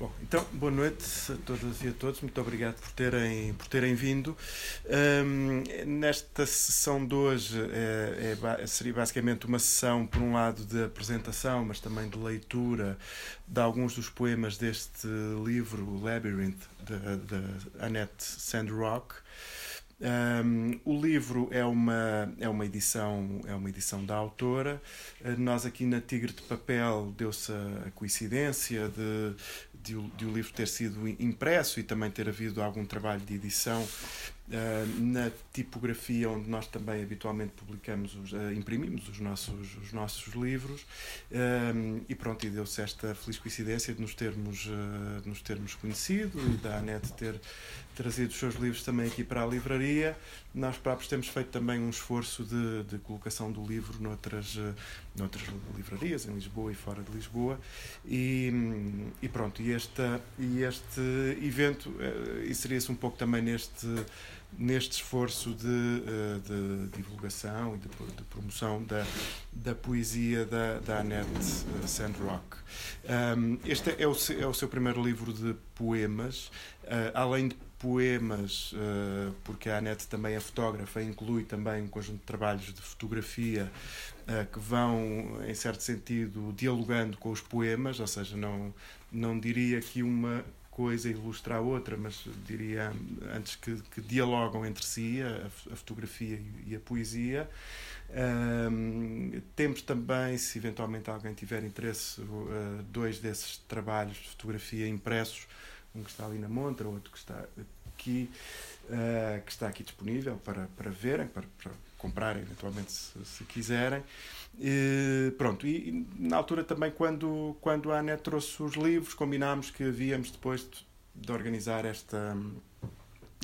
Bom, então, boa noite a todas e a todos. Muito obrigado por terem, por terem vindo. Um, nesta sessão de hoje é, é, seria basicamente uma sessão, por um lado, de apresentação, mas também de leitura de alguns dos poemas deste livro, Labyrinth, de, Annette Sandrock. Um, o livro é uma, é uma edição é uma edição da autora. Uh, nós aqui na Tigre de Papel deu-se a, coincidência de, de, de, o livro ter sido impresso e também ter havido algum trabalho de edição Uh, na tipografia onde nós também habitualmente publicamos, os, uh, imprimimos os nossos, os nossos livros uh, e pronto, e deu-se esta feliz coincidência de nos termos, nos termos conhecido e da ANET ter trazido os seus livros também aqui para a livraria. Nós próprios temos feito também um esforço de, de colocação do livro noutras, noutras livrarias, em Lisboa e fora de Lisboa. E, e pronto, e, esta, e este evento inseria-se um pouco também neste neste esforço de, eh, de divulgação e de, de, promoção da, da poesia da, da Annette eh, Sandrock. Este é o, é o seu primeiro livro de poemas, uh, além de poemas, uh, porque a Annette também é fotógrafa, inclui também um conjunto de trabalhos de fotografia uh, que vão, em certo sentido, dialogando com os poemas, ou seja, não, não diria que uma coisa ilustra a outra, mas diria antes que, que dialogam entre si a, a fotografia e a poesia. Um, temos também, se eventualmente alguém tiver interesse, uh, dois desses trabalhos de fotografia impressos, um que está ali na montra, outro que está aqui, uh, que está aqui disponível para, para verem, para, para comprarem eventualmente se, se quiserem. E, pronto, e, e, na altura também, quando, quando a Anet trouxe os livros, combinámos que havíamos depois de, de organizar esta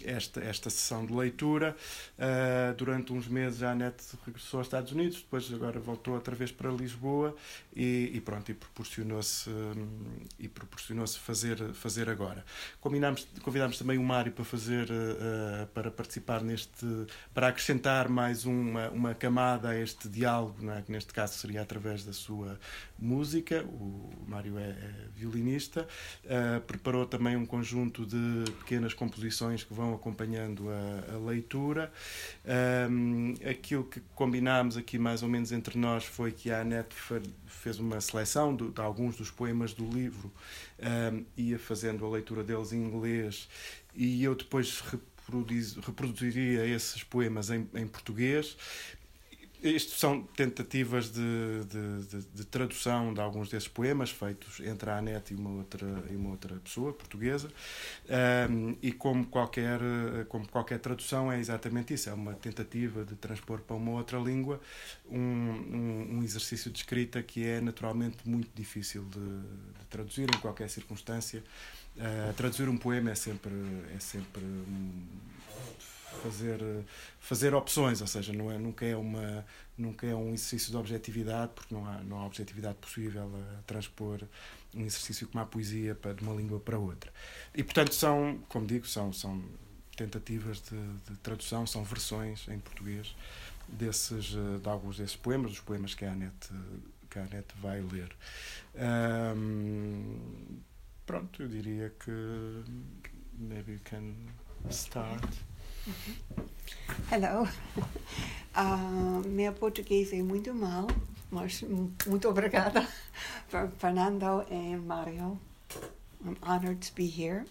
esta, esta sessão de leitura. Uh, durante uns meses a Anete regressou aos Estados Unidos, depois agora voltou outra vez para Lisboa e, e pronto, e proporcionou-se um, e proporcionou-se fazer, fazer agora. Combinámos, convidámos também o Mário para fazer uh, para participar neste para acrescentar mais uma, uma camada a este diálogo, é? que neste caso seria através da sua música. O Mário é, é violinista, uh, preparou também um conjunto de pequenas composições que vão vão acompanhando a, a leitura. Um, aquilo que combinámos aqui mais ou menos entre nós foi que a Anete fez uma seleção de, de alguns dos poemas do livro, um, ia fazendo a leitura deles em inglês e eu depois reproduziria esses poemas em, em português isto são tentativas de, de, de, de, tradução de alguns desses poemas feitos entre a Anete e uma outra, e uma outra pessoa portuguesa. Um, e como qualquer, como qualquer tradução, é exatamente isso: é uma tentativa de transpor para uma outra língua um, um, um exercício de escrita que é naturalmente muito difícil de, traduzir em qualquer circunstância. Uh, traduzir um poema é sempre, é sempre fazer, fazer opções, ou seja, não é, nunca, é uma, nunca é um exercício de objetividade, porque não há, não há objetividade possível a transpor um exercício como a poesia para, de uma língua para outra. E, portanto, são, como digo, são, são tentativas de, de tradução, são versões em português desses, de alguns desses poemas, dos poemas que a Anete, que a Anete vai ler. Um, pronto, eu diria que maybe you can start. Hello. Uh, meu português é muito mal, mas muito obrigada for Fernando and Mario. I'm honored to be here.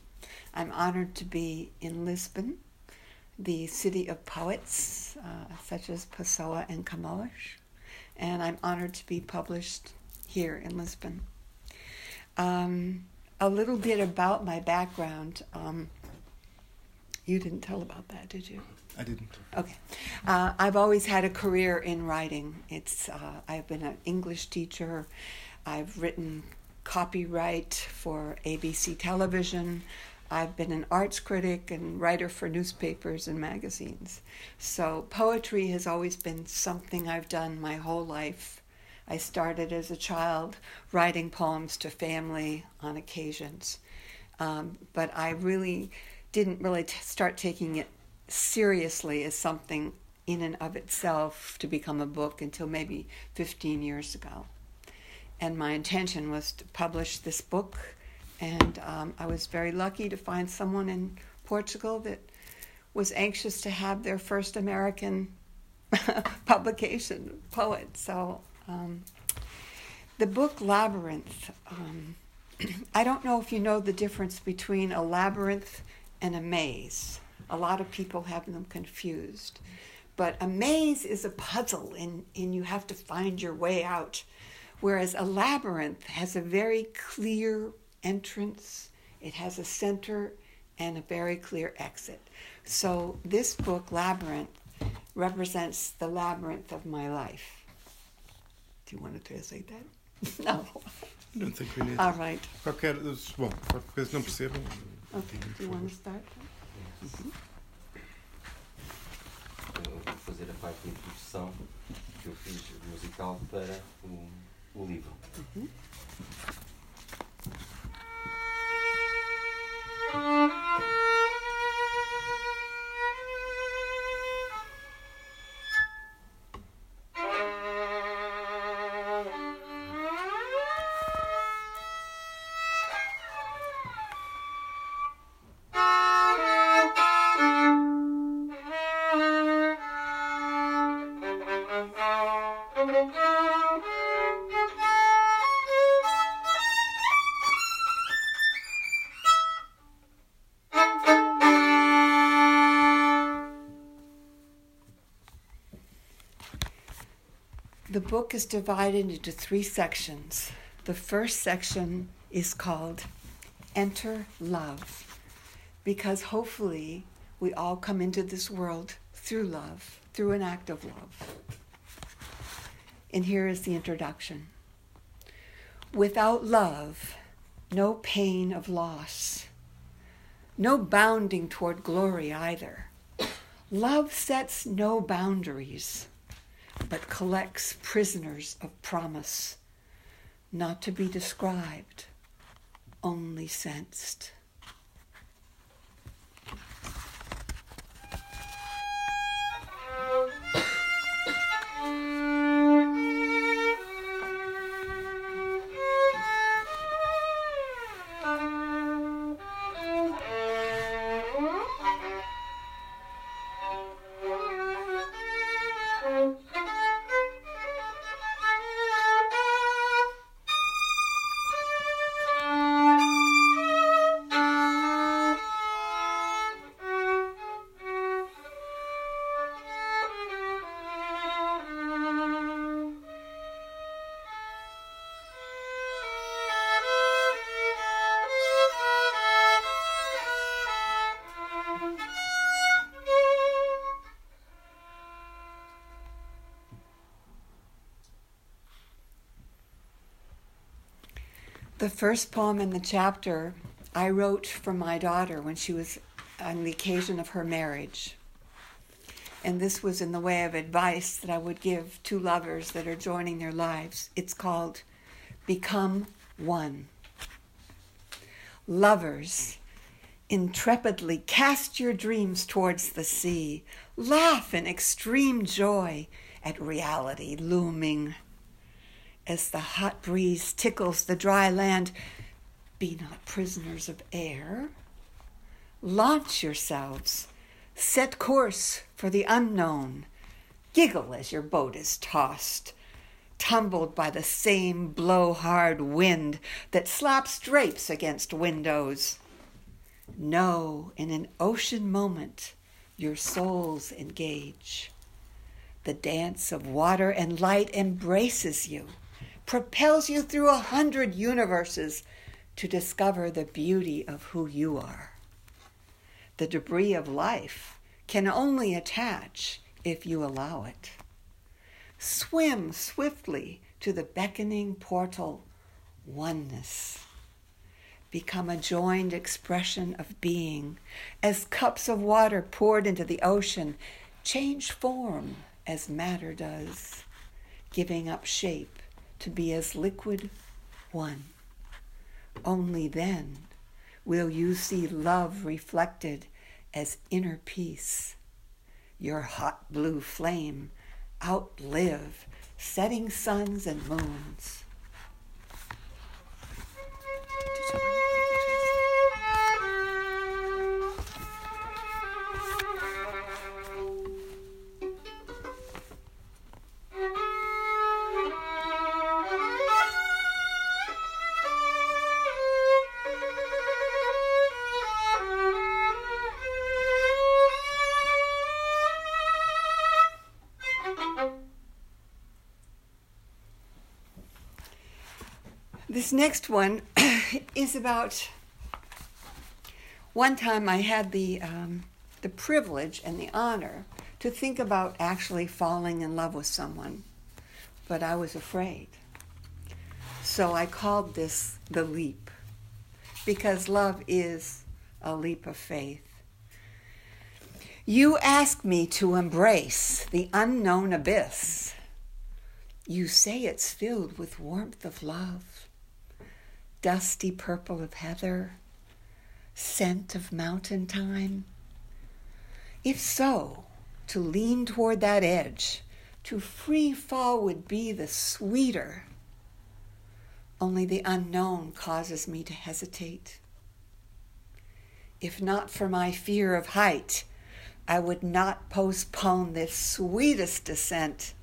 I'm honored to be in Lisbon, the city of poets uh, such as Pessoa and Camões, and I'm honored to be published here in Lisbon. Um, a little bit about my background. Um, you didn't tell about that, did you? I didn't. Okay. Uh, I've always had a career in writing. It's uh, I've been an English teacher. I've written copyright for ABC television. I've been an arts critic and writer for newspapers and magazines. So poetry has always been something I've done my whole life. I started as a child writing poems to family on occasions. Um, but I really didn't really t- start taking it seriously as something in and of itself to become a book until maybe 15 years ago. And my intention was to publish this book And um, I was very lucky to find someone in Portugal that was anxious to have their first American publication, poet. So um, the book Labyrinth, um, I don't know if you know the difference between a labyrinth and a maze. A lot of people have them confused. But a maze is a puzzle and, and you have to find your way out. Whereas a labyrinth has a very clear entrance, it has a center and a very clear exit. So this book, Labyrinth, represents the labyrinth of my life. Do you want to translate that? no. Não think we need. All right. Qualquer. Bom, qualquer coisa não percebam. Okay. Do you want to start? Eu vou fazer a parte de introdução que eu fiz musical para o, o livro. The book is divided into three sections. The first section is called Enter Love, because hopefully we all come into this world through love, through an act of love. And here is the introduction Without love, no pain of loss, no bounding toward glory either. Love sets no boundaries but collects prisoners of promise, not to be described, only sensed. The first poem in the chapter I wrote for my daughter when she was on the occasion of her marriage. And this was in the way of advice that I would give to lovers that are joining their lives. It's called Become One. Lovers, intrepidly cast your dreams towards the sea. Laugh in extreme joy at reality looming as the hot breeze tickles the dry land, be not prisoners of air. Launch yourselves, set course for the unknown, giggle as your boat is tossed, tumbled by the same blow-hard wind that slaps drapes against windows. Know in an ocean moment your souls engage. The dance of water and light embraces you propels you through a hundred universes to discover the beauty of who you are. The debris of life can only attach if you allow it. Swim swiftly to the beckoning portal, oneness. Become a joined expression of being, as cups of water poured into the ocean change form as matter does, giving up shape to be as liquid one. Only then will you see love reflected as inner peace. Your hot blue flame outlive setting suns and moons. Next one is about one time I had the, um, the privilege and the honor to think about actually falling in love with someone, but I was afraid. So I called this the leap, because love is a leap of faith. You ask me to embrace the unknown abyss. You say it's filled with warmth of love, dusty purple of heather, scent of mountain thyme. If so, to lean toward that edge, to free fall would be the sweeter. Only the unknown causes me to hesitate. If not for my fear of height, I would not postpone this sweetest descent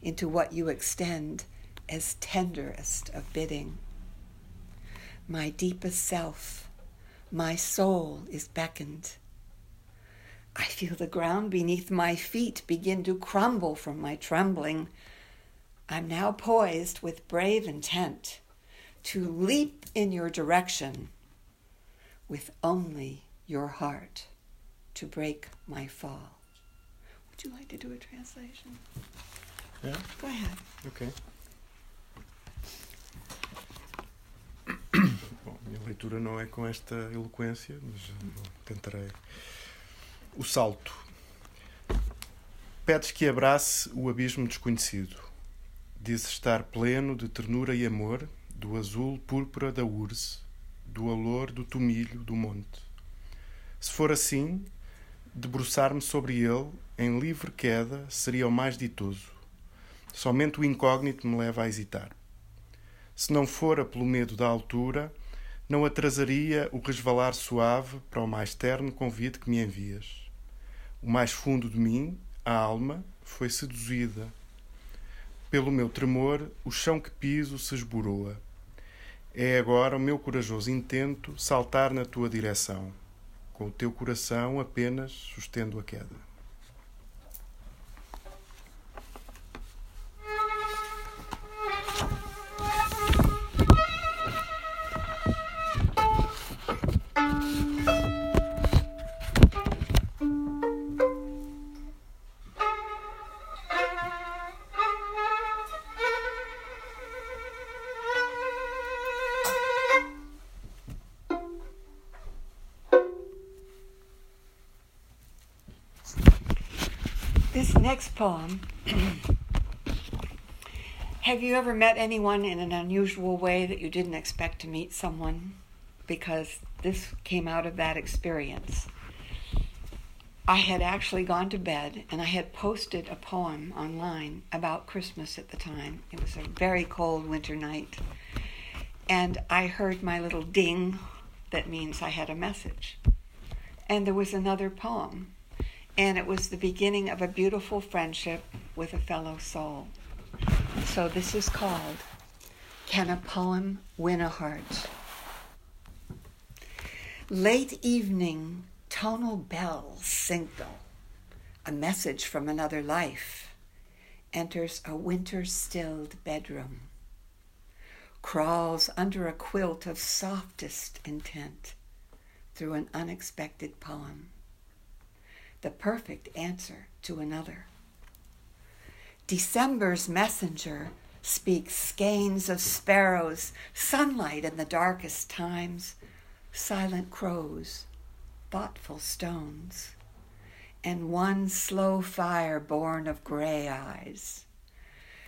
into what you extend as tenderest of bidding. My deepest self, my soul is beckoned. I feel the ground beneath my feet begin to crumble from my trembling. I'm now poised with brave intent to leap in your direction with only your heart to break my fall. Would you like to do a translation? Yeah. Go ahead. Ok. Bom, minha leitura não é com esta eloquência, mas eh, tentarei. O salto. Pedes que abrace o abismo desconhecido. Dizes estar pleno de ternura e amor, do azul púrpura da urze, do alor do tomilho do monte. Se for assim, debruçar-me sobre ele, em livre queda, seria o mais ditoso. Somente o incógnito me leva a hesitar. Se não fora pelo medo da altura, não atrasaria o resvalar suave para o mais terno convite que me envias. O mais fundo de mim, a alma, foi seduzida. Pelo meu tremor, o chão que piso se esboroa. É agora o meu corajoso intento saltar na tua direção. Com o teu coração apenas sustendo a queda. Poem Have you ever met anyone in an unusual way that you didn't expect to meet someone? Because this came out of that experience. I had actually gone to bed and I had posted a poem online about Christmas at the time. It was a very cold winter night. And I heard my little ding that means I had a message. And there was another poem and it was the beginning of a beautiful friendship with a fellow soul. So this is called Can a Poem Win a Heart? Late evening tonal bells signal a message from another life enters a winter stilled bedroom, crawls under a quilt of softest intent through an unexpected poem the perfect answer to another. December's messenger speaks skeins of sparrows, sunlight in the darkest times, silent crows, thoughtful stones, and one slow fire born of gray eyes.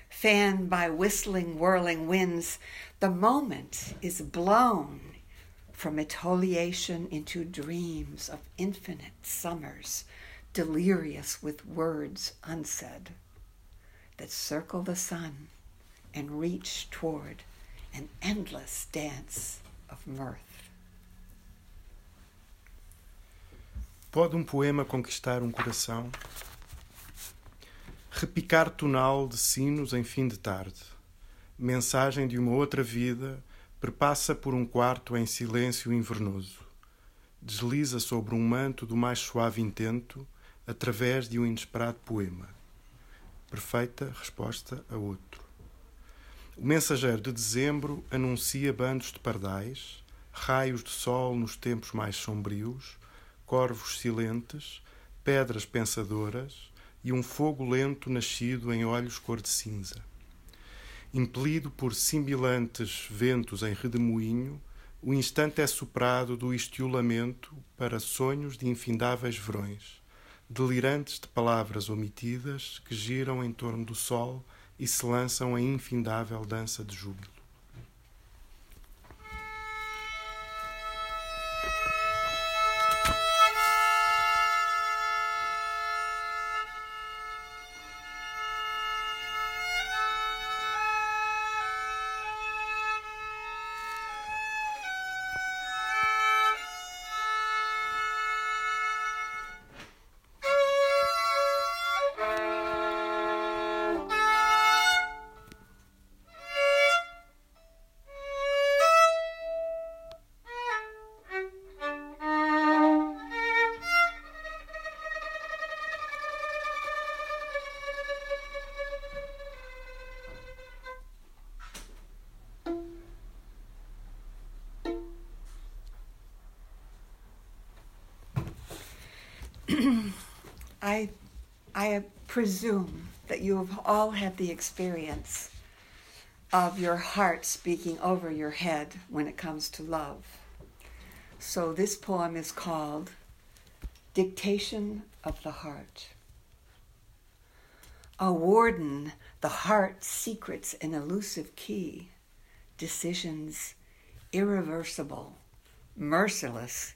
Fanned by whistling, whirling winds, the moment is blown from exfoliation into dreams of infinite summers delirious with words unsaid that circle the sun and reach toward an endless dance of mirth. Pode um poema conquistar um coração? Repicar tonal de sinos em fim de tarde, mensagem de uma outra vida, perpassa por um quarto em silêncio invernoso, desliza sobre um manto do mais suave intento através de um inesperado poema. Perfeita resposta a outro. O mensageiro de dezembro anuncia bandos de pardais, raios de sol nos tempos mais sombrios, corvos silentes, pedras pensadoras e um fogo lento nascido em olhos cor de cinza. Impelido por simbilantes ventos em redemoinho, o instante é soprado do estiolamento para sonhos de infindáveis verões, delirantes de palavras omitidas que giram em torno do sol e se lançam em infindável dança de júbilo. Presume that you have all had the experience of your heart speaking over your head when it comes to love. So this poem is called Dictation of the Heart. A warden, the heart secrets an elusive key, decisions irreversible, merciless,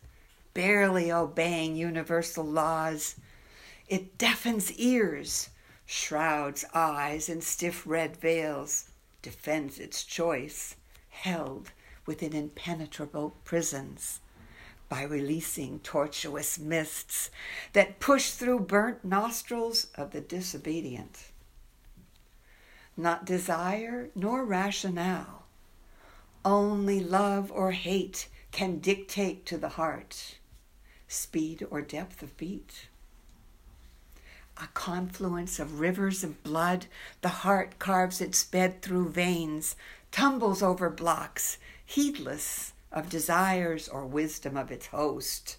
barely obeying universal laws it deafens ears, shrouds eyes in stiff red veils, defends its choice, held within impenetrable prisons. By releasing tortuous mists that push through burnt nostrils of the disobedient. Not desire nor rationale, only love or hate can dictate to the heart. Speed or depth of beat a confluence of rivers of blood, the heart carves its bed through veins, tumbles over blocks, heedless of desires or wisdom of its host.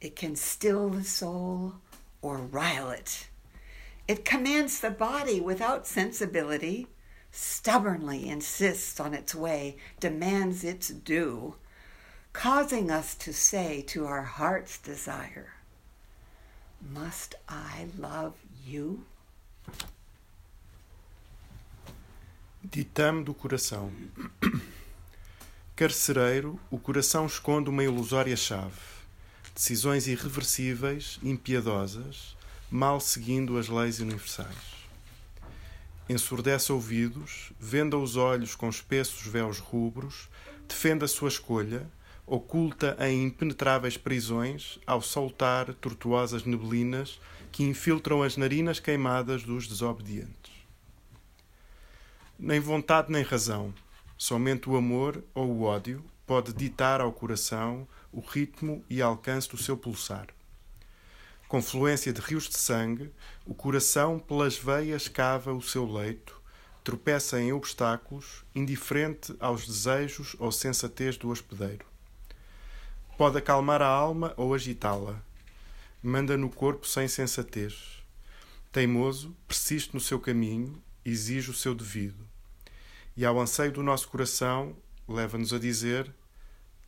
It can still the soul or rile it. It commands the body without sensibility, stubbornly insists on its way, demands its due, causing us to say to our heart's desire, must I love you? Ditame do coração. Carcereiro, o coração esconde uma ilusória chave. Decisões irreversíveis, impiedosas, mal seguindo as leis universais. Ensurdece ouvidos, venda os olhos com espessos véus rubros, defende a sua escolha, oculta em impenetráveis prisões ao soltar tortuosas neblinas que infiltram as narinas queimadas dos desobedientes. Nem vontade nem razão, somente o amor ou o ódio pode ditar ao coração o ritmo e alcance do seu pulsar. Confluência de rios de sangue, o coração pelas veias cava o seu leito, tropeça em obstáculos, indiferente aos desejos ou sensatez do hospedeiro. Pode acalmar a alma ou agitá-la. Manda no corpo sem sensatez. Teimoso, persiste no seu caminho, exige o seu devido. E ao anseio do nosso coração, leva-nos a dizer: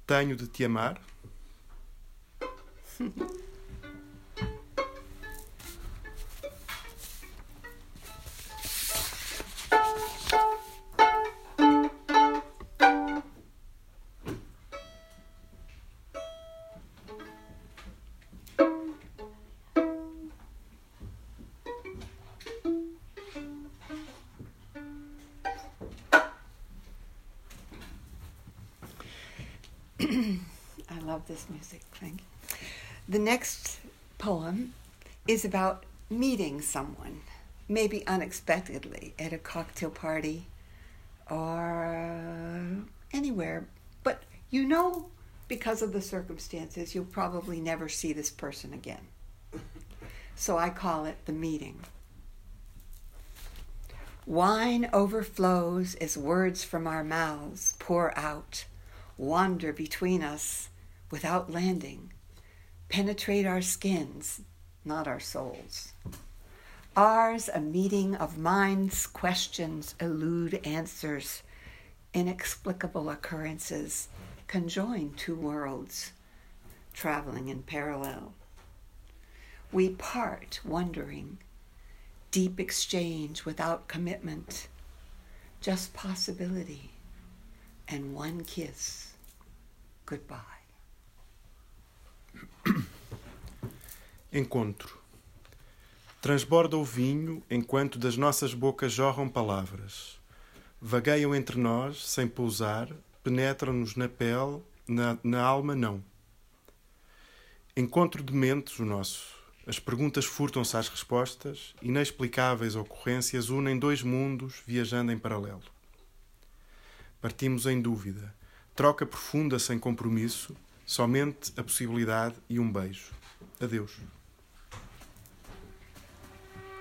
Tenho de te amar? The next poem is about meeting someone, maybe unexpectedly at a cocktail party or anywhere, but you know because of the circumstances you'll probably never see this person again. So I call it the meeting. Wine overflows as words from our mouths pour out, wander between us without landing, penetrate our skins, not our souls. Ours a meeting of minds, questions elude answers, inexplicable occurrences conjoin two worlds, traveling in parallel. We part wondering deep exchange without commitment, just possibility, and one kiss. Goodbye. Encontro. Transborda o vinho enquanto das nossas bocas jorram palavras. Vagueiam entre nós, sem pousar, penetram-nos na pele, na, na alma não. Encontro de mentes o nosso as perguntas furtam-se às respostas, inexplicáveis ocorrências unem dois mundos viajando em paralelo. Partimos em dúvida, troca profunda sem compromisso, somente a possibilidade e um beijo. Adeus.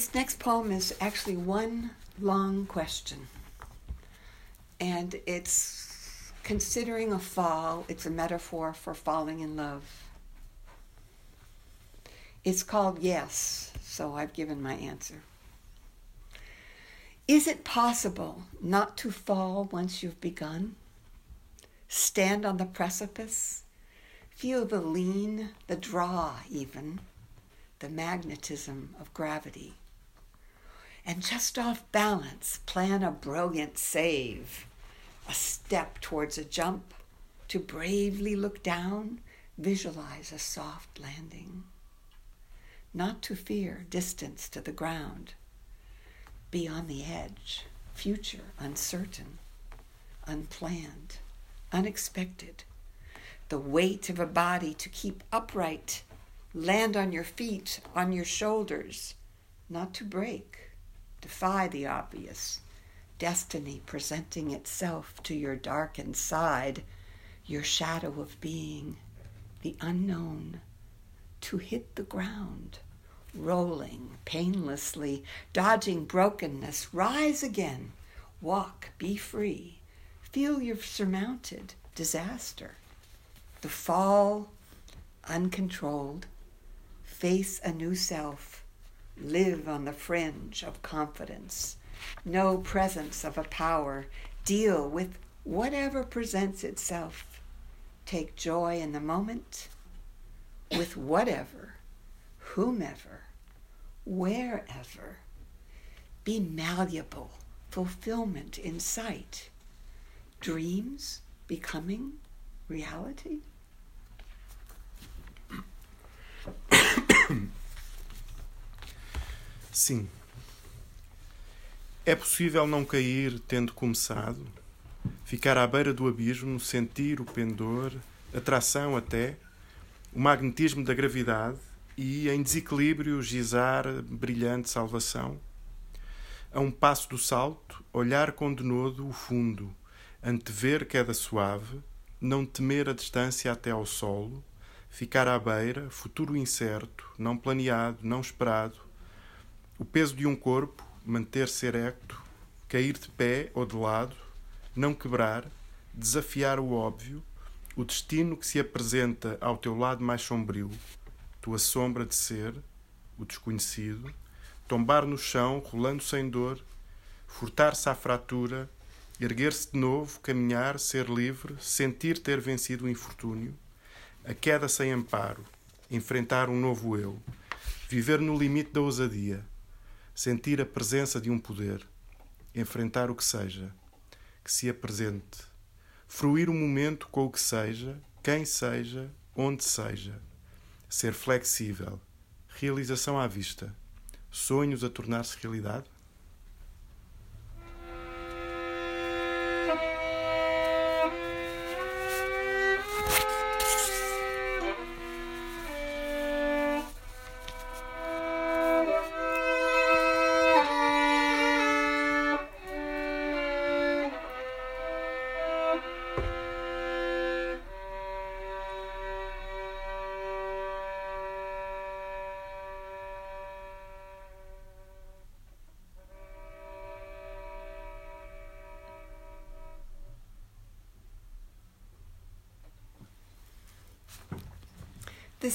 This next poem is actually one long question. And it's considering a fall, it's a metaphor for falling in love. It's called Yes, so I've given my answer. Is it possible not to fall once you've begun? Stand on the precipice, feel the lean, the draw, even, the magnetism of gravity and just off balance, plan a brilliant save, a step towards a jump, to bravely look down, visualize a soft landing. Not to fear distance to the ground, be on the edge, future uncertain, unplanned, unexpected. The weight of a body to keep upright, land on your feet, on your shoulders, not to break defy the obvious, destiny presenting itself to your darkened side, your shadow of being, the unknown, to hit the ground, rolling painlessly, dodging brokenness, rise again, walk, be free, feel you've surmounted disaster. The fall, uncontrolled, face a new self live on the fringe of confidence, no presence of a power, deal with whatever presents itself, take joy in the moment with whatever, whomever, wherever, be malleable, fulfillment in sight, dreams becoming reality. Sim. É possível não cair tendo começado? Ficar à beira do abismo, sentir o pendor, atração até, o magnetismo da gravidade e, em desequilíbrio, gizar brilhante salvação? A um passo do salto, olhar com denodo o fundo, antever queda suave, não temer a distância até ao solo, ficar à beira, futuro incerto, não planeado, não esperado, o peso de um corpo, manter-se erecto, cair de pé ou de lado, não quebrar, desafiar o óbvio, o destino que se apresenta ao teu lado mais sombrio, tua sombra de ser, o desconhecido, tombar no chão, rolando sem dor, furtar-se à fratura, erguer-se de novo, caminhar, ser livre, sentir ter vencido o infortúnio, a queda sem amparo, enfrentar um novo eu, viver no limite da ousadia, sentir a presença de um poder, enfrentar o que seja, que se apresente. Fruir o momento com o que seja, quem seja, onde seja. Ser flexível. Realização à vista. Sonhos a tornar-se realidade?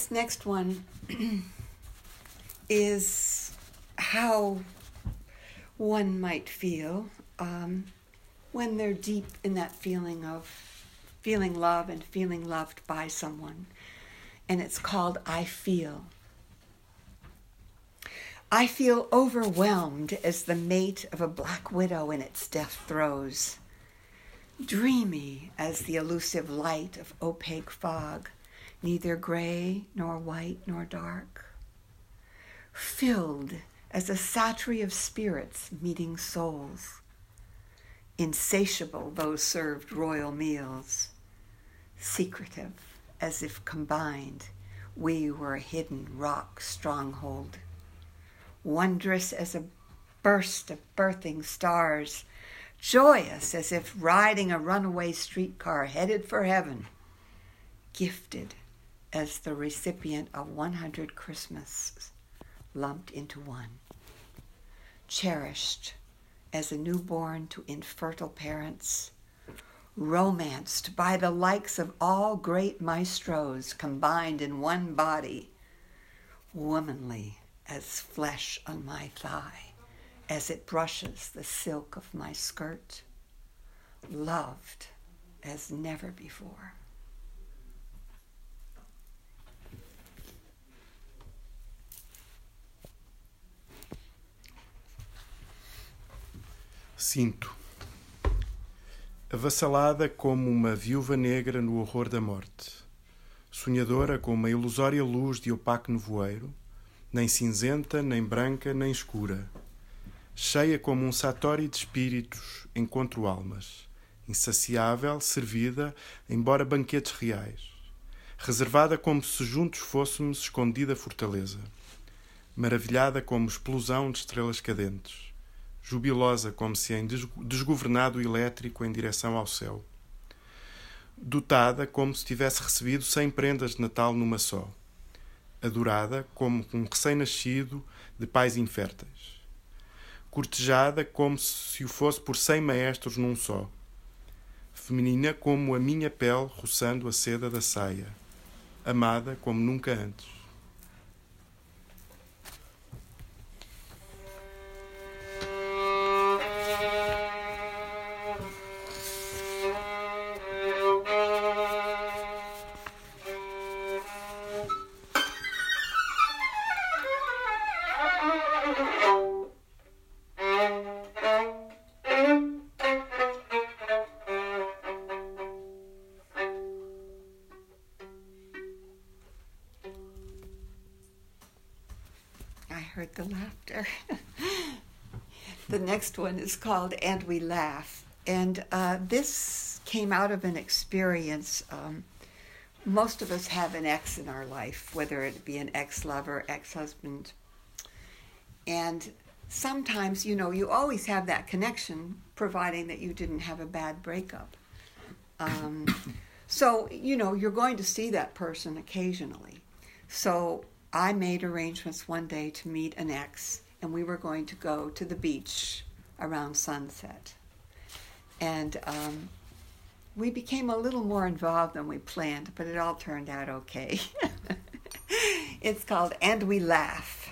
This next one is how one might feel um, when they're deep in that feeling of feeling love and feeling loved by someone. And it's called I Feel. I feel overwhelmed as the mate of a black widow in its death throes, dreamy as the elusive light of opaque fog neither gray nor white nor dark, filled as a satori of spirits meeting souls, insatiable those served royal meals, secretive as if combined we were a hidden rock stronghold, wondrous as a burst of birthing stars, joyous as if riding a runaway streetcar headed for heaven, gifted as the recipient of 100 Christmases lumped into one, cherished as a newborn to infertile parents, romanced by the likes of all great maestros combined in one body, womanly as flesh on my thigh as it brushes the silk of my skirt, loved as never before. Sinto. Avassalada como uma viúva negra no horror da morte. Sonhadora com uma ilusória luz de opaco nevoeiro, nem cinzenta, nem branca, nem escura. Cheia como um satori de espíritos, encontro almas. Insaciável, servida, embora banquetes reais. Reservada como se juntos fôssemos escondida fortaleza. Maravilhada como explosão de estrelas cadentes jubilosa como se em desgovernado elétrico em direção ao céu. Dotada como se tivesse recebido cem prendas de Natal numa só. Adorada como um recém-nascido de pais inférteis. Cortejada como se o fosse por cem maestros num só. Feminina como a minha pele roçando a seda da saia. Amada como nunca antes next one is called And We Laugh. And uh, this came out of an experience. Um, most of us have an ex in our life, whether it be an ex lover, ex husband. And sometimes, you know, you always have that connection, providing that you didn't have a bad breakup. Um, so, you know, you're going to see that person occasionally. So I made arrangements one day to meet an ex, and we were going to go to the beach around sunset. And um, we became a little more involved than we planned, but it all turned out okay. it's called And We Laugh.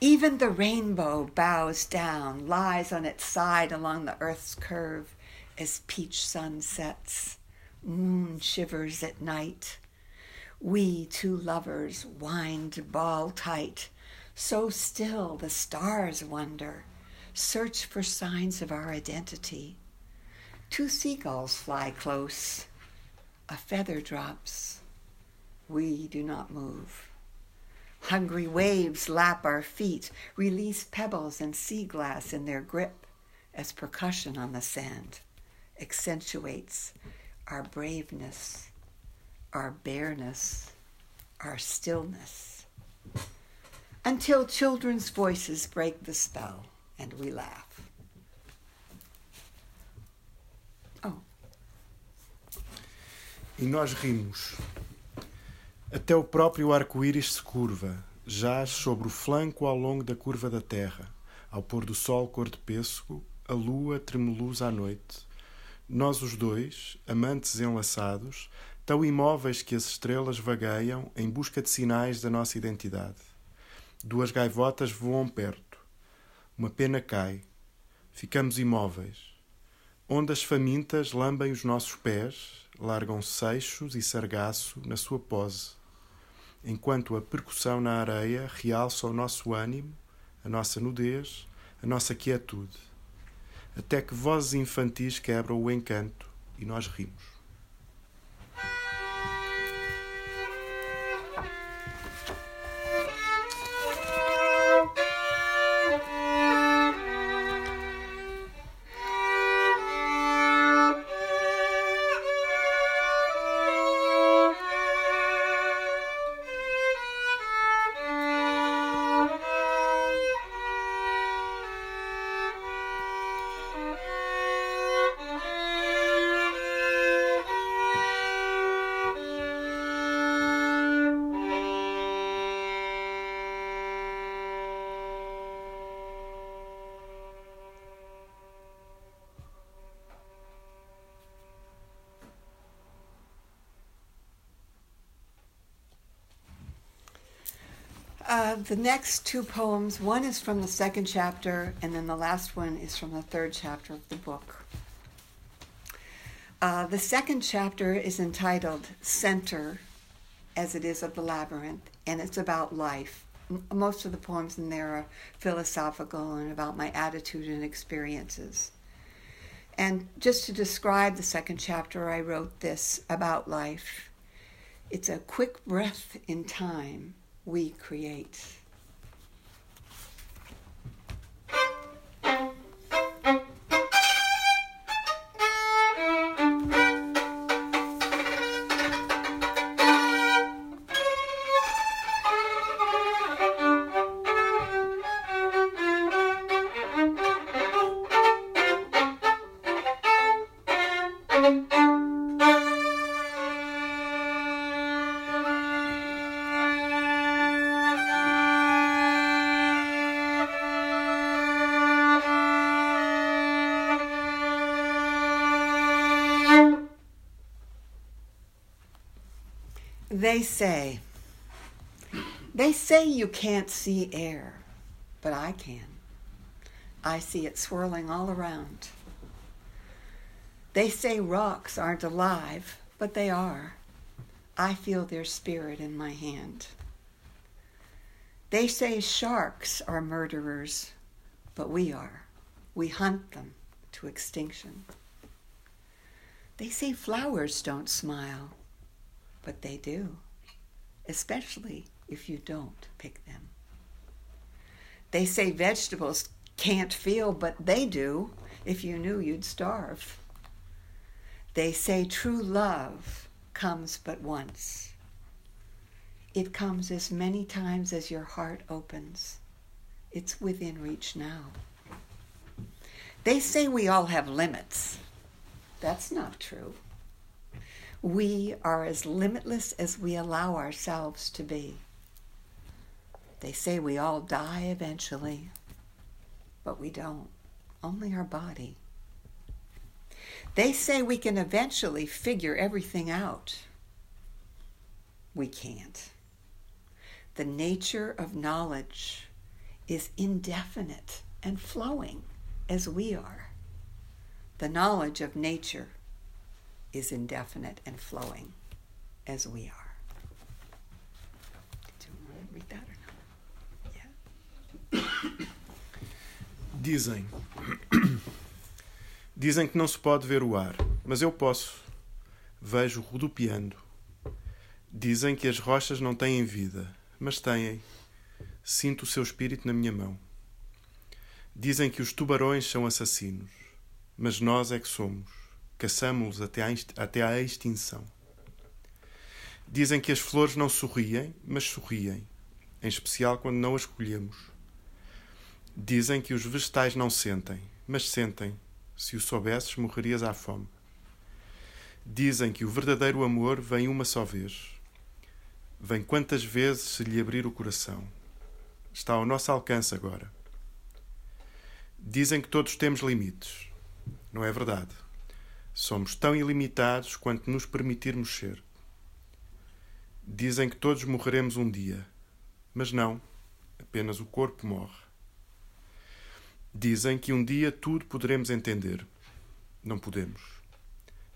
Even the rainbow bows down, lies on its side along the earth's curve as peach sun sets, moon shivers at night. We two lovers wind ball tight, so still the stars wonder search for signs of our identity. Two seagulls fly close. A feather drops. We do not move. Hungry waves lap our feet, release pebbles and sea glass in their grip as percussion on the sand accentuates our braveness, our bareness, our stillness. Until children's voices break the spell and we laugh. Oh. E nós rimos. Até o próprio arco-íris se curva, jaz sobre o flanco ao longo da curva da terra. Ao pôr do sol cor de pêssego, a lua tremuluz à noite. Nós os dois, amantes enlaçados, tão imóveis que as estrelas vagueiam em busca de sinais da nossa identidade. Duas gaivotas voam perto. Uma pena cai. Ficamos imóveis. Ondas famintas lambem os nossos pés, largam seixos e sargaço na sua pose enquanto a percussão na areia realça o nosso ânimo, a nossa nudez, a nossa quietude, até que vozes infantis quebram o encanto e nós rimos. The next two poems, one is from the second chapter, and then the last one is from the third chapter of the book. Uh, the second chapter is entitled Center, as it is of the labyrinth, and it's about life. M- most of the poems in there are philosophical and about my attitude and experiences. And just to describe the second chapter, I wrote this about life. It's a quick breath in time we create. You can't see air, but I can. I see it swirling all around. They say rocks aren't alive, but they are. I feel their spirit in my hand. They say sharks are murderers, but we are. We hunt them to extinction. They say flowers don't smile, but they do, especially if you don't pick them. They say vegetables can't feel, but they do. If you knew, you'd starve. They say true love comes but once. It comes as many times as your heart opens. It's within reach now. They say we all have limits. That's not true. We are as limitless as we allow ourselves to be. They say we all die eventually, but we don't, only our body. They say we can eventually figure everything out. We can't. The nature of knowledge is indefinite and flowing as we are. The knowledge of nature is indefinite and flowing as we are. Dizem. Dizem que não se pode ver o ar, mas eu posso. Vejo rodopiando. Dizem que as rochas não têm vida, mas têm. Sinto o seu espírito na minha mão. Dizem que os tubarões são assassinos, mas nós é que somos. Caçamos-los até, até à extinção. Dizem que as flores não sorriem, mas sorriem, em especial quando não as colhemos. Dizem que os vegetais não sentem, mas sentem. Se o soubesses, morrerias à fome. Dizem que o verdadeiro amor vem uma só vez. Vem quantas vezes se lhe abrir o coração. Está ao nosso alcance agora. Dizem que todos temos limites. Não é verdade. Somos tão ilimitados quanto nos permitirmos ser. Dizem que todos morreremos um dia. Mas não. Apenas o corpo morre. Dizem que um dia tudo poderemos entender. Não podemos.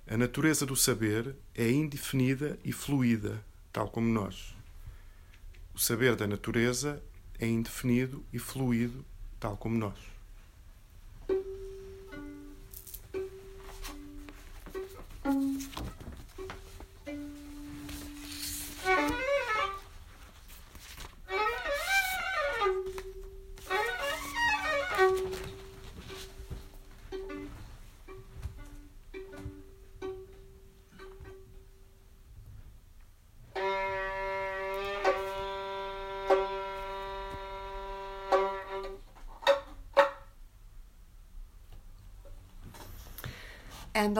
A natureza do saber é indefinida e fluida, tal como nós. O saber da natureza é indefinido e fluido, tal como nós.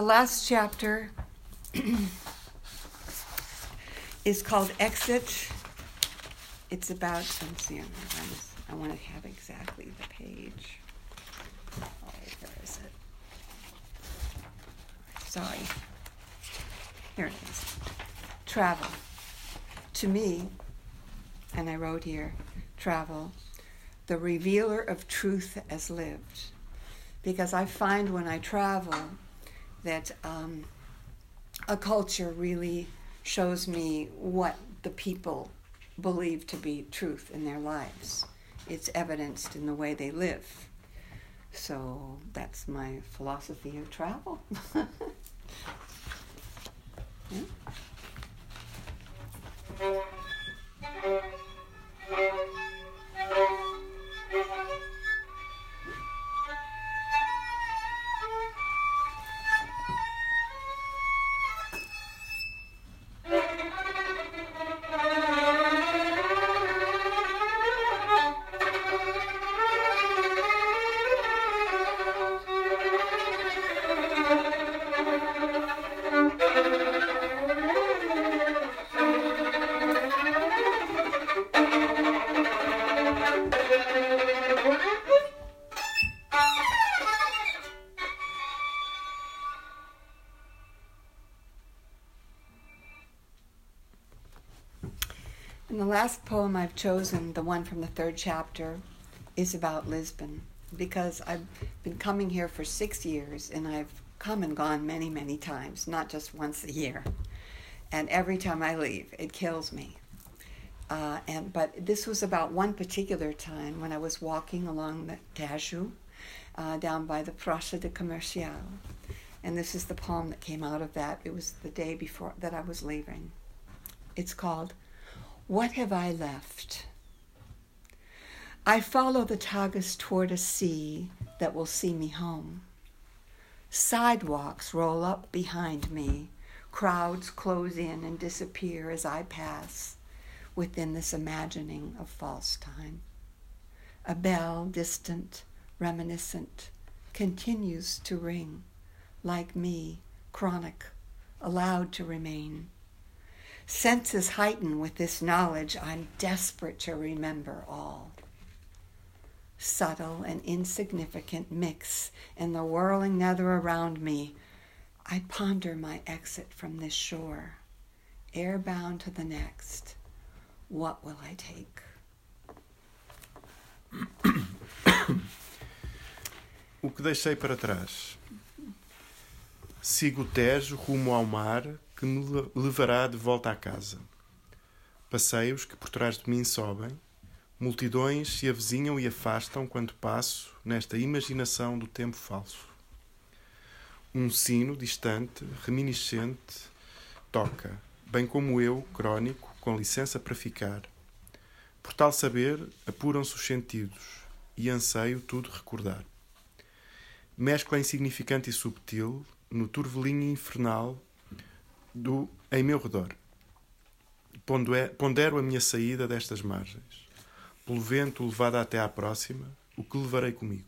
Last chapter is called Exit. It's about, let's see, I want to have exactly the page. Oh, where is it? Sorry. Here it is. Travel. To me, and I wrote here, travel, the revealer of truth as lived. Because I find when I travel, that um, a culture really shows me what the people believe to be truth in their lives. It's evidenced in the way they live. So that's my philosophy of travel. yeah. Chosen, the one from the third chapter, is about Lisbon because I've been coming here for six years and I've come and gone many, many times, not just once a year. And every time I leave, it kills me. Uh, and but this was about one particular time when I was walking along the Tejo, uh, down by the Praça de Comercial, and this is the poem that came out of that. It was the day before that I was leaving. It's called what have I left? I follow the Tagus toward a sea that will see me home. Sidewalks roll up behind me. Crowds close in and disappear as I pass within this imagining of false time. A bell, distant, reminiscent, continues to ring, like me, chronic, allowed to remain Senses heighten with this knowledge. I'm desperate to remember all. Subtle and insignificant mix in the whirling nether around me. I ponder my exit from this shore, airbound to the next. What will I take? o que deixei para trás? Sigo Tejo rumo ao mar que me levará de volta à casa. Passeios que por trás de mim sobem, multidões se avizinham e afastam quando passo nesta imaginação do tempo falso. Um sino distante, reminiscente, toca, bem como eu, crónico, com licença para ficar. Por tal saber, apuram-se os sentidos e anseio tudo recordar. Mescla insignificante e subtil no turvelinho infernal do em meu redor. Pondero a minha saída destas margens. Pelo vento levada até à próxima, o que levarei comigo?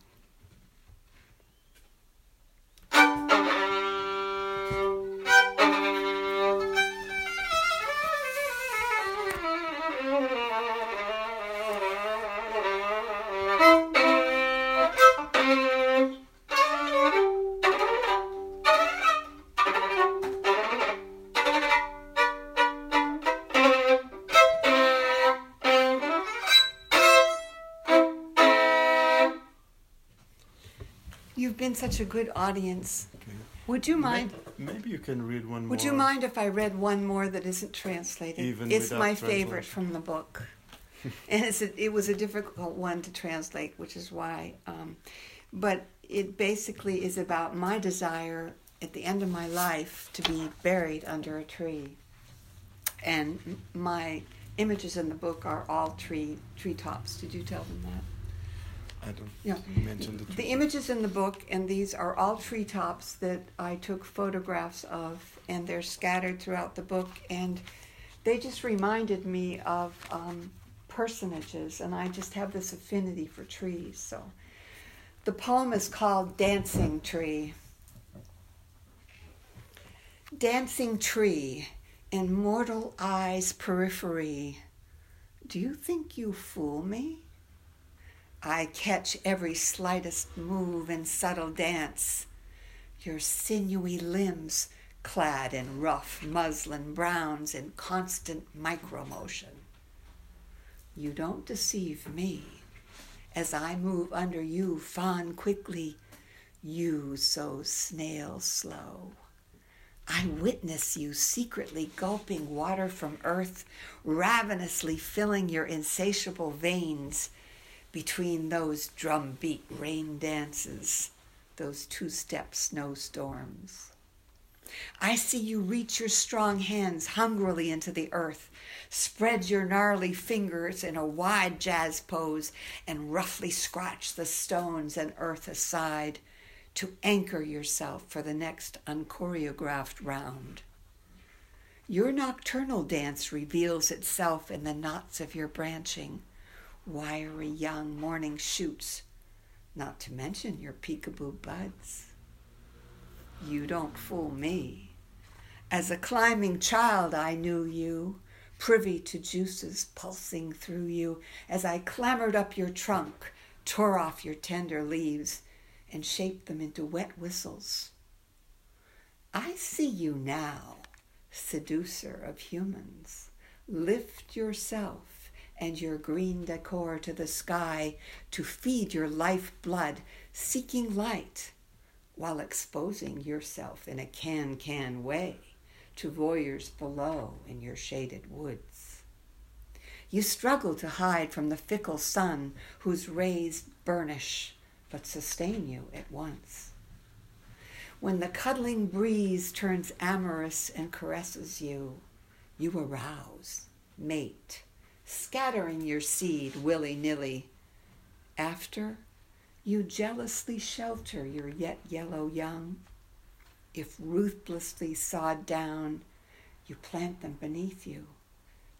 Such a good audience. Okay. Would you mind? Maybe, maybe, you can read one more. Would you mind if I read one more that isn't translated? Even it's my favorite from the book. and it's a, it was a difficult one to translate, which is why. Um, but it basically is about my desire at the end of my life to be buried under a tree. And my images in the book are all tree treetops. Did you tell them that? I don't yeah. mention the The images in the book, and these are all treetops that I took photographs of, and they're scattered throughout the book, and they just reminded me of um, personages, and I just have this affinity for trees. So the poem is called Dancing Tree. Dancing tree, in mortal eyes' periphery, do you think you fool me? I catch every slightest move and subtle dance. Your sinewy limbs clad in rough muslin browns in constant micromotion. You don't deceive me as I move under you fawn quickly, you so snail slow. I witness you secretly gulping water from earth, ravenously filling your insatiable veins between those drumbeat rain dances, those two step snowstorms. I see you reach your strong hands hungrily into the earth, spread your gnarly fingers in a wide jazz pose, and roughly scratch the stones and earth aside to anchor yourself for the next unchoreographed round. Your nocturnal dance reveals itself in the knots of your branching wiry young morning shoots, not to mention your peekaboo buds. You don't fool me. As a climbing child, I knew you, privy to juices pulsing through you, as I clambered up your trunk, tore off your tender leaves, and shaped them into wet whistles. I see you now, seducer of humans. Lift yourself and your green decor to the sky to feed your life blood, seeking light, while exposing yourself in a can can way to voyeurs below in your shaded woods. You struggle to hide from the fickle sun whose rays burnish but sustain you at once. When the cuddling breeze turns amorous and caresses you, you arouse, mate, scattering your seed willy nilly. After, you jealously shelter your yet yellow young. If ruthlessly sawed down, you plant them beneath you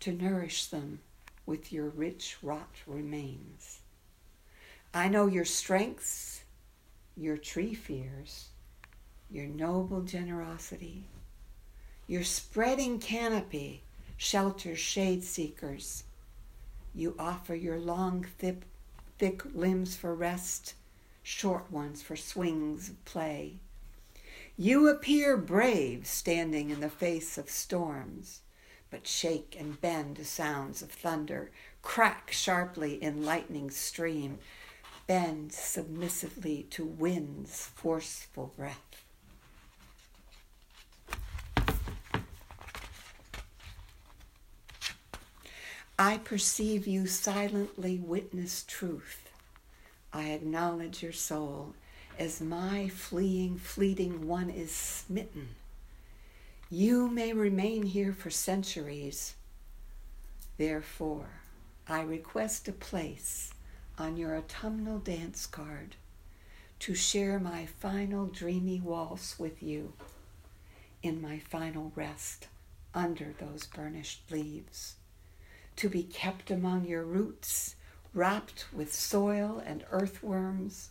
to nourish them with your rich rot remains. I know your strengths, your tree fears, your noble generosity. Your spreading canopy shelters shade seekers you offer your long, thick, thick limbs for rest, short ones for swings of play. You appear brave standing in the face of storms, but shake and bend to sounds of thunder, crack sharply in lightning stream, bend submissively to wind's forceful breath. I perceive you silently witness truth. I acknowledge your soul as my fleeing, fleeting one is smitten. You may remain here for centuries. Therefore, I request a place on your autumnal dance card to share my final dreamy waltz with you in my final rest under those burnished leaves, to be kept among your roots, wrapped with soil and earthworms,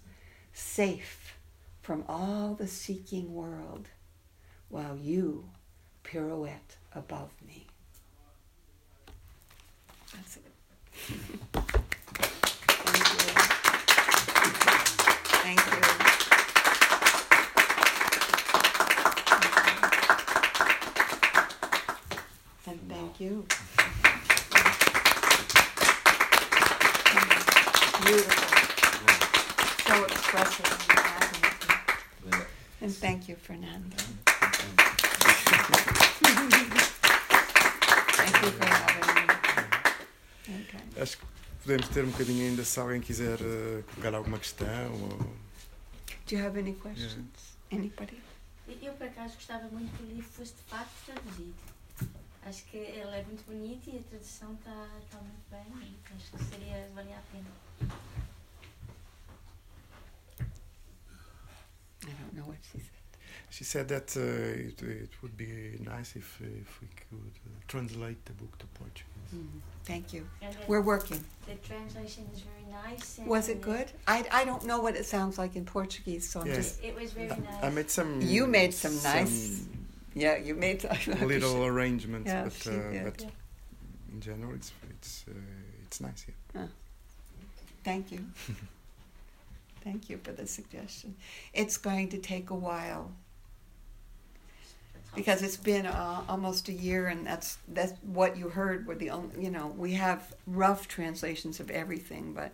safe from all the seeking world, while you pirouette above me. That's it. Thank you. Thank you. And thank you. Beautiful. So expressive and. Yeah. And thank you, Fernando. Thank you for having me. Okay. Acho que podemos ter um bocadinho ainda se alguém quiser eh, colocar alguma questão. Ou... Do you have any questions? Anybody? Eu, por acaso, gostava muito que o livro fosse de facto traduzido. Acho que ele é muito bonito e a tradução está tá muito bem. Acho que seria, valia a pena. I don't know what she said. She said that uh, it, it would be nice if, if we could uh, translate the book to Portuguese. Mm, Thank you. And the, We're working. the translation is very nice. And Was it good? I, I don't know what it sounds like in Portuguese, so I'm Yeah. just. It, it was very nice. I made some. You made some nice- Yeah, you made. A little arrangements, Yeah, but, uh, did. but in general, it's it's uh, it's nice. Yeah. Thank you. Thank you for the suggestion. It's going to take a while because it's been uh, almost a year, and that's that's what you heard. Were the only, you know, we have rough translations of everything, but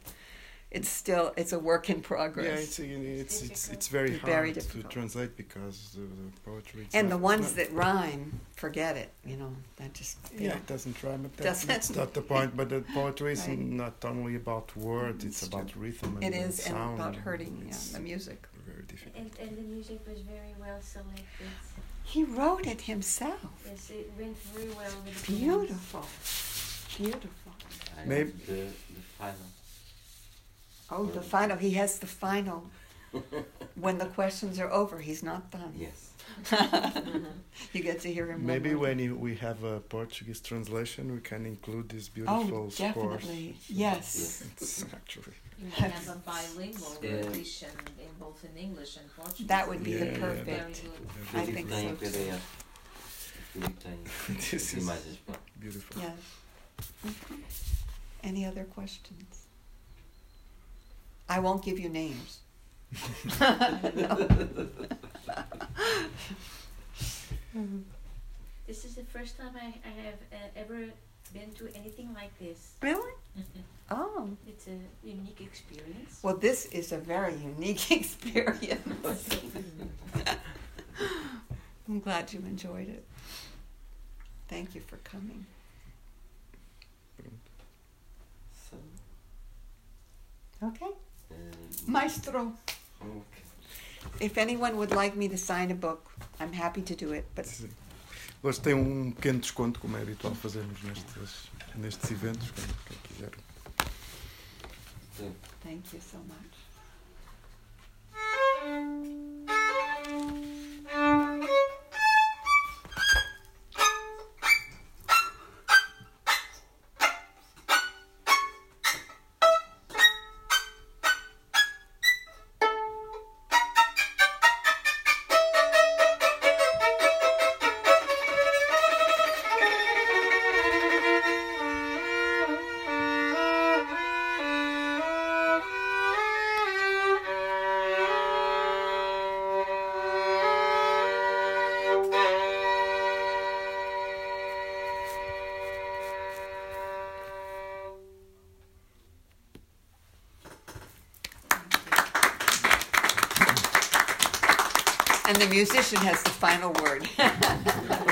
it's still it's a work in progress. Yeah, it's it's it's it's, difficult. very It's hard very to translate because the, the poetry. and the ones that rhyme, forget it. You know, that just Yeah, it doesn't rhyme, but that, Doesn't- that's not the point. But the poetry is Right. not only about words; it's, It's about true. rhythm and It and is and sound. about hurting yeah, the music. very difficult. And, and the music was very well selected. He wrote it himself. Yes, it went very well with the Beautiful, beautiful. Maybe- the, the final. Oh, the final. He has the final. When the questions are over, he's not done. Yes. you get to hear him. Maybe more when you, we have a Portuguese translation, we can include this oh, beautiful Oh, scores. definitely. Yes. It's actually You can have a bilingual Yeah. edition in both in English and Portuguese. That would be Yeah, the yeah, perfect. Very good. I Aquilo think que so too. PDF. Aquilo que tem This is- imagens. pá. beautiful. Yes. Okay. Any other questions? I won't give you names. This is the first time I, I have uh, ever been to anything like this. Really? Oh. It's a unique experience. Well, this is a very unique experience. I'm glad you enjoyed it. Thank you for coming. Okay. Maestro. okay. If anyone would like me to sign a book, I'm happy to do it. But. Hoje tem um pequeno desconto, como é habitual fazermos nestes, nestes eventos, quem, quem quiser. Sim. thank you so much. Musician has the final word.